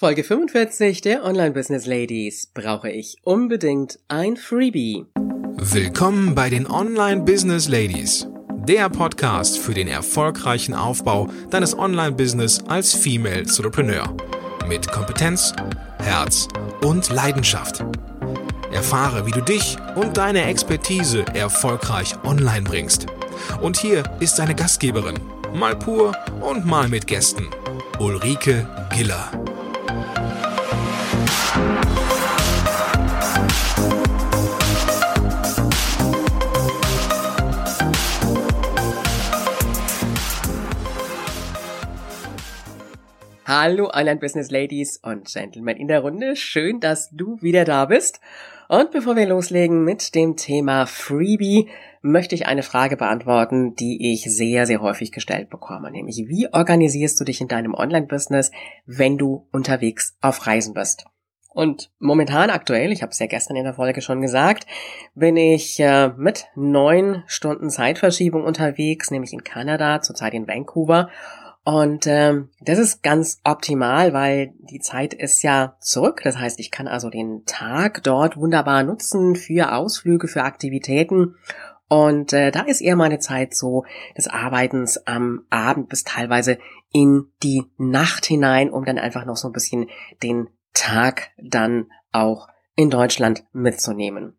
Folge 45 der Online Business Ladies. Brauche ich unbedingt ein Freebie? Willkommen bei den Online Business Ladies. Der Podcast für den erfolgreichen Aufbau deines Online-Business als Female Entrepreneur. Mit Kompetenz, Herz und Leidenschaft. Erfahre, wie du dich und deine Expertise erfolgreich online bringst. Und hier ist deine Gastgeberin, mal pur und mal mit Gästen, Ulrike Giller. Hallo Online Business Ladies und Gentlemen in der Runde. Schön, dass du wieder da bist. Und bevor wir loslegen mit dem Thema Freebie, möchte ich eine Frage beantworten, die ich sehr, sehr häufig gestellt bekomme. Nämlich, wie organisierst du dich in deinem Online-Business, wenn du unterwegs auf Reisen bist? Und momentan aktuell, ich habe es ja gestern in der Folge schon gesagt, bin ich äh, mit neun Stunden Zeitverschiebung unterwegs, nämlich in Kanada, zurzeit in Vancouver. Und ähm, das ist ganz optimal, weil die Zeit ist ja zurück. Das heißt, ich kann also den Tag dort wunderbar nutzen für Ausflüge, für Aktivitäten. Und äh, da ist eher meine Zeit so des Arbeitens am Abend bis teilweise in die Nacht hinein, um dann einfach noch so ein bisschen den Tag dann auch in Deutschland mitzunehmen.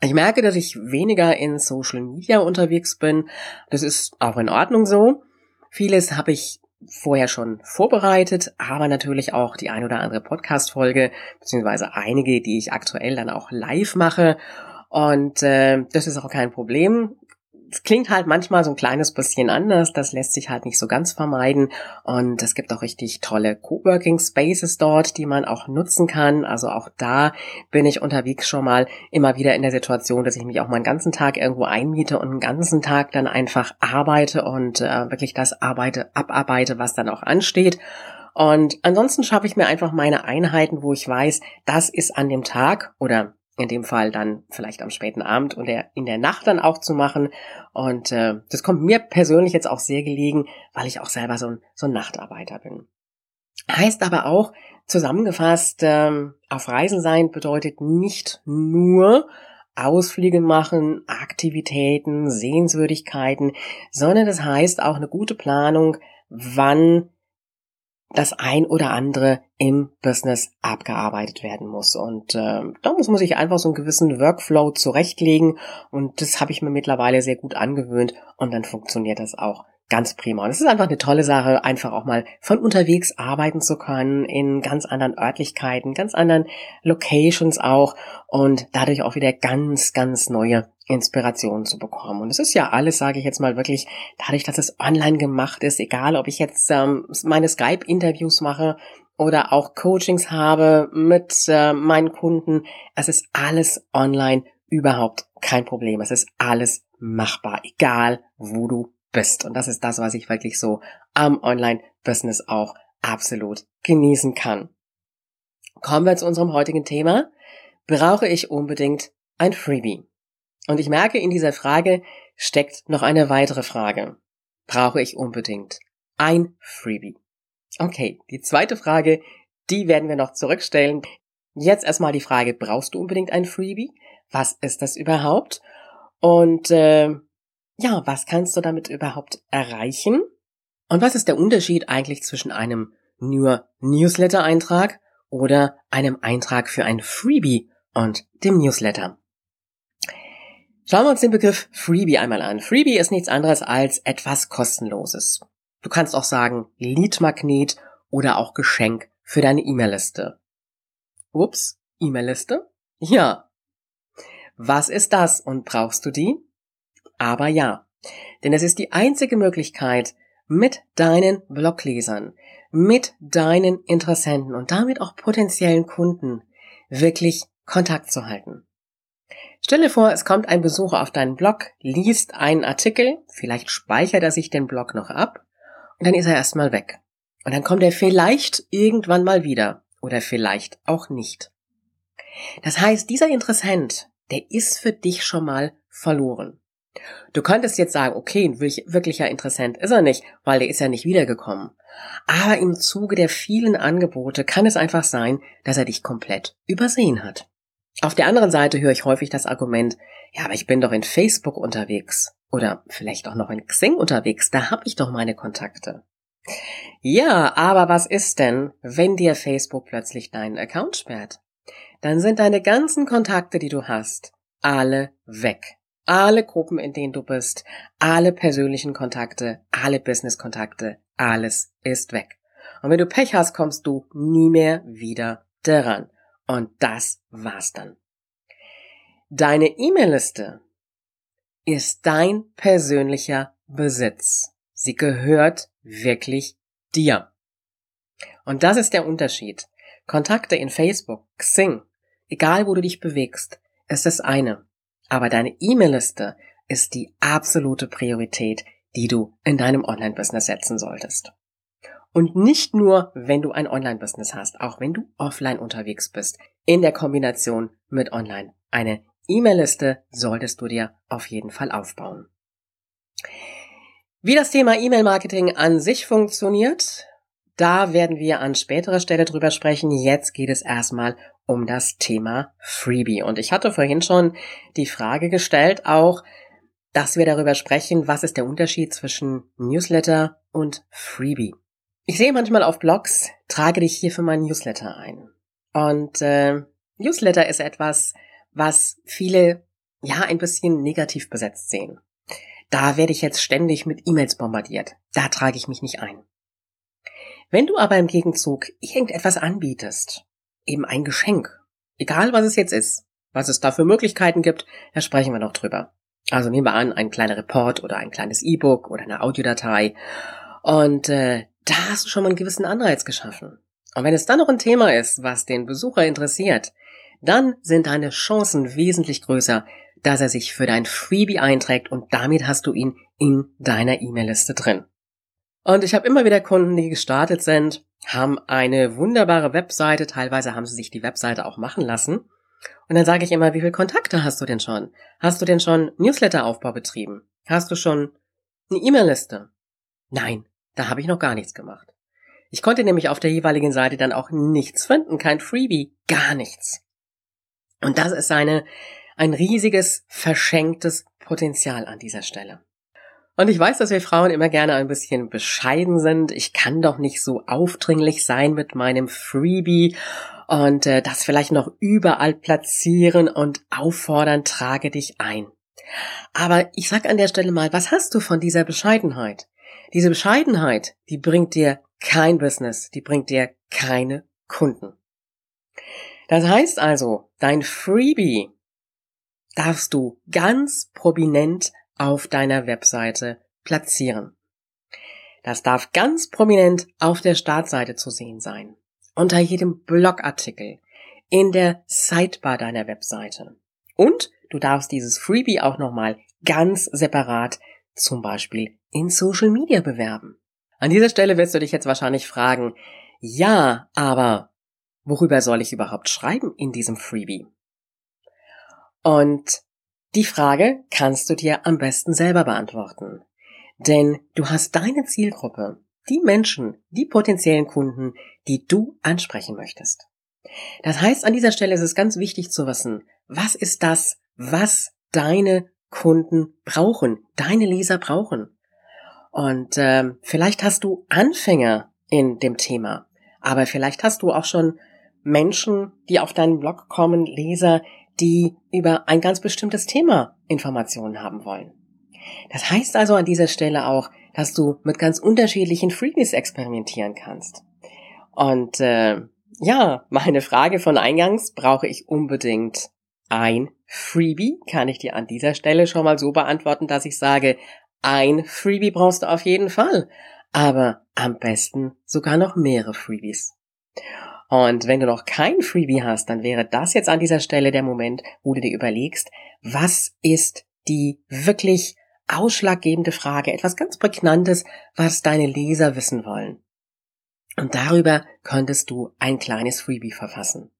Ich merke, dass ich weniger in Social Media unterwegs bin. Das ist auch in Ordnung so. Vieles habe ich vorher schon vorbereitet, aber natürlich auch die ein oder andere Podcast-Folge, beziehungsweise einige, die ich aktuell dann auch live mache. Und äh, das ist auch kein Problem es klingt halt manchmal so ein kleines bisschen anders, das lässt sich halt nicht so ganz vermeiden und es gibt auch richtig tolle Coworking Spaces dort, die man auch nutzen kann. Also auch da bin ich unterwegs schon mal immer wieder in der Situation, dass ich mich auch mal einen ganzen Tag irgendwo einmiete und einen ganzen Tag dann einfach arbeite und äh, wirklich das arbeite, abarbeite, was dann auch ansteht. Und ansonsten schaffe ich mir einfach meine Einheiten, wo ich weiß, das ist an dem Tag oder in dem Fall dann vielleicht am späten Abend und in der Nacht dann auch zu machen. Und äh, das kommt mir persönlich jetzt auch sehr gelegen, weil ich auch selber so ein, so ein Nachtarbeiter bin. Heißt aber auch, zusammengefasst, ähm, auf Reisen sein bedeutet nicht nur Ausflüge machen, Aktivitäten, Sehenswürdigkeiten, sondern das heißt auch eine gute Planung, wann das ein oder andere im Business abgearbeitet werden muss. Und äh, da muss sich einfach so einen gewissen Workflow zurechtlegen. Und das habe ich mir mittlerweile sehr gut angewöhnt. Und dann funktioniert das auch ganz prima. Und es ist einfach eine tolle Sache, einfach auch mal von unterwegs arbeiten zu können, in ganz anderen Örtlichkeiten, ganz anderen Locations auch und dadurch auch wieder ganz, ganz neue Inspiration zu bekommen. Und es ist ja alles, sage ich jetzt mal wirklich, dadurch, dass es online gemacht ist, egal ob ich jetzt ähm, meine Skype-Interviews mache oder auch Coachings habe mit äh, meinen Kunden, es ist alles online überhaupt kein Problem. Es ist alles machbar, egal wo du bist. Und das ist das, was ich wirklich so am Online-Business auch absolut genießen kann. Kommen wir zu unserem heutigen Thema. Brauche ich unbedingt ein Freebie? Und ich merke, in dieser Frage steckt noch eine weitere Frage. Brauche ich unbedingt ein Freebie? Okay, die zweite Frage, die werden wir noch zurückstellen. Jetzt erstmal die Frage, brauchst du unbedingt ein Freebie? Was ist das überhaupt? Und äh, ja, was kannst du damit überhaupt erreichen? Und was ist der Unterschied eigentlich zwischen einem nur Newsletter-Eintrag oder einem Eintrag für ein Freebie und dem Newsletter? Schauen wir uns den Begriff Freebie einmal an. Freebie ist nichts anderes als etwas kostenloses. Du kannst auch sagen Leadmagnet oder auch Geschenk für deine E-Mail-Liste. Ups, E-Mail-Liste? Ja. Was ist das und brauchst du die? Aber ja. Denn es ist die einzige Möglichkeit, mit deinen Bloglesern, mit deinen Interessenten und damit auch potenziellen Kunden wirklich Kontakt zu halten. Stell dir vor, es kommt ein Besucher auf deinen Blog, liest einen Artikel, vielleicht speichert er sich den Blog noch ab und dann ist er erstmal weg. Und dann kommt er vielleicht irgendwann mal wieder oder vielleicht auch nicht. Das heißt, dieser Interessent, der ist für dich schon mal verloren. Du könntest jetzt sagen, okay, ein wirklicher Interessent ist er nicht, weil der ist ja nicht wiedergekommen. Aber im Zuge der vielen Angebote kann es einfach sein, dass er dich komplett übersehen hat. Auf der anderen Seite höre ich häufig das Argument, ja, aber ich bin doch in Facebook unterwegs oder vielleicht auch noch in Xing unterwegs, da habe ich doch meine Kontakte. Ja, aber was ist denn, wenn dir Facebook plötzlich deinen Account sperrt? Dann sind deine ganzen Kontakte, die du hast, alle weg. Alle Gruppen, in denen du bist, alle persönlichen Kontakte, alle Business-Kontakte, alles ist weg. Und wenn du Pech hast, kommst du nie mehr wieder daran. Und das war's dann. Deine E-Mail-Liste ist dein persönlicher Besitz. Sie gehört wirklich dir. Und das ist der Unterschied. Kontakte in Facebook, Xing, egal wo du dich bewegst, ist das eine. Aber deine E-Mail-Liste ist die absolute Priorität, die du in deinem Online-Business setzen solltest. Und nicht nur, wenn du ein Online-Business hast, auch wenn du offline unterwegs bist, in der Kombination mit Online. Eine E-Mail-Liste solltest du dir auf jeden Fall aufbauen. Wie das Thema E-Mail-Marketing an sich funktioniert, da werden wir an späterer Stelle drüber sprechen. Jetzt geht es erstmal um das Thema Freebie. Und ich hatte vorhin schon die Frage gestellt, auch, dass wir darüber sprechen, was ist der Unterschied zwischen Newsletter und Freebie. Ich sehe manchmal auf Blogs, trage dich hier für meinen Newsletter ein. Und äh, Newsletter ist etwas, was viele ja ein bisschen negativ besetzt sehen. Da werde ich jetzt ständig mit E-Mails bombardiert. Da trage ich mich nicht ein. Wenn du aber im Gegenzug irgendetwas anbietest, eben ein Geschenk. Egal was es jetzt ist, was es da für Möglichkeiten gibt, da sprechen wir noch drüber. Also nehmen wir an, ein kleiner Report oder ein kleines E-Book oder eine Audiodatei. Und äh, da hast du schon mal einen gewissen Anreiz geschaffen. Und wenn es dann noch ein Thema ist, was den Besucher interessiert, dann sind deine Chancen wesentlich größer, dass er sich für dein Freebie einträgt und damit hast du ihn in deiner E-Mail-Liste drin. Und ich habe immer wieder Kunden, die gestartet sind haben eine wunderbare Webseite, teilweise haben sie sich die Webseite auch machen lassen. Und dann sage ich immer, wie viele Kontakte hast du denn schon? Hast du denn schon Newsletter-Aufbau betrieben? Hast du schon eine E-Mail-Liste? Nein, da habe ich noch gar nichts gemacht. Ich konnte nämlich auf der jeweiligen Seite dann auch nichts finden, kein Freebie, gar nichts. Und das ist eine, ein riesiges, verschenktes Potenzial an dieser Stelle. Und ich weiß, dass wir Frauen immer gerne ein bisschen bescheiden sind. Ich kann doch nicht so aufdringlich sein mit meinem Freebie und äh, das vielleicht noch überall platzieren und auffordern, trage dich ein. Aber ich sag an der Stelle mal, was hast du von dieser Bescheidenheit? Diese Bescheidenheit, die bringt dir kein Business, die bringt dir keine Kunden. Das heißt also, dein Freebie darfst du ganz prominent auf deiner Webseite platzieren. Das darf ganz prominent auf der Startseite zu sehen sein, unter jedem Blogartikel, in der Sidebar deiner Webseite. Und du darfst dieses Freebie auch nochmal ganz separat zum Beispiel in Social Media bewerben. An dieser Stelle wirst du dich jetzt wahrscheinlich fragen, ja, aber worüber soll ich überhaupt schreiben in diesem Freebie? Und die Frage kannst du dir am besten selber beantworten. Denn du hast deine Zielgruppe, die Menschen, die potenziellen Kunden, die du ansprechen möchtest. Das heißt, an dieser Stelle ist es ganz wichtig zu wissen, was ist das, was deine Kunden brauchen, deine Leser brauchen. Und äh, vielleicht hast du Anfänger in dem Thema, aber vielleicht hast du auch schon Menschen, die auf deinen Blog kommen, Leser, die über ein ganz bestimmtes Thema Informationen haben wollen. Das heißt also an dieser Stelle auch, dass du mit ganz unterschiedlichen Freebies experimentieren kannst. Und äh, ja, meine Frage von eingangs, brauche ich unbedingt ein Freebie? Kann ich dir an dieser Stelle schon mal so beantworten, dass ich sage, ein Freebie brauchst du auf jeden Fall, aber am besten sogar noch mehrere Freebies. Und wenn du noch kein Freebie hast, dann wäre das jetzt an dieser Stelle der Moment, wo du dir überlegst, was ist die wirklich ausschlaggebende Frage, etwas ganz Prägnantes, was deine Leser wissen wollen. Und darüber könntest du ein kleines Freebie verfassen.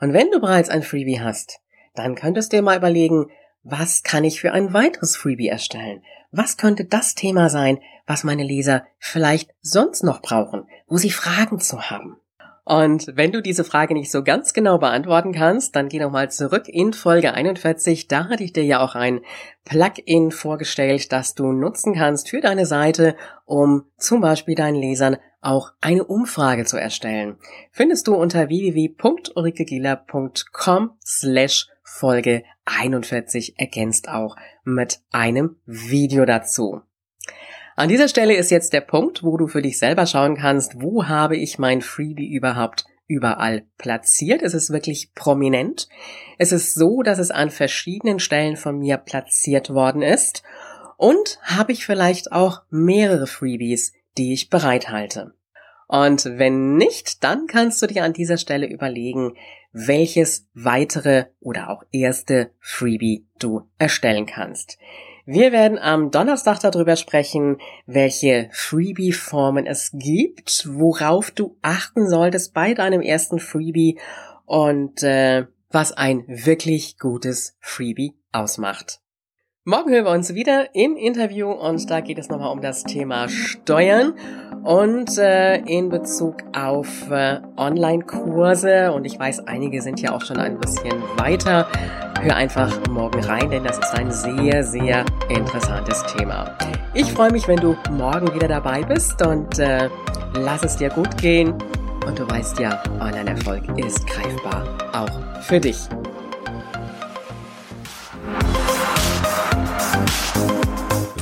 Und wenn du bereits ein Freebie hast, dann könntest du dir mal überlegen, was kann ich für ein weiteres Freebie erstellen? Was könnte das Thema sein, was meine Leser vielleicht sonst noch brauchen, wo sie Fragen zu haben? Und wenn du diese Frage nicht so ganz genau beantworten kannst, dann geh nochmal zurück in Folge 41. Da hatte ich dir ja auch ein Plugin vorgestellt, das du nutzen kannst für deine Seite, um zum Beispiel deinen Lesern auch eine Umfrage zu erstellen. Findest du unter www.ulrikegieler.com slash Folge 41 ergänzt auch mit einem Video dazu. An dieser Stelle ist jetzt der Punkt, wo du für dich selber schauen kannst, wo habe ich mein Freebie überhaupt überall platziert. Es ist wirklich prominent. Es ist so, dass es an verschiedenen Stellen von mir platziert worden ist. Und habe ich vielleicht auch mehrere Freebies, die ich bereithalte. Und wenn nicht, dann kannst du dir an dieser Stelle überlegen, welches weitere oder auch erste Freebie du erstellen kannst. Wir werden am Donnerstag darüber sprechen, welche Freebie-Formen es gibt, worauf du achten solltest bei deinem ersten Freebie und äh, was ein wirklich gutes Freebie ausmacht. Morgen hören wir uns wieder im Interview und da geht es nochmal um das Thema Steuern und äh, in Bezug auf äh, Online-Kurse und ich weiß, einige sind ja auch schon ein bisschen weiter. Hör einfach morgen rein, denn das ist ein sehr, sehr interessantes Thema. Ich freue mich, wenn du morgen wieder dabei bist und äh, lass es dir gut gehen. Und du weißt ja, Online-Erfolg ist greifbar, auch für dich.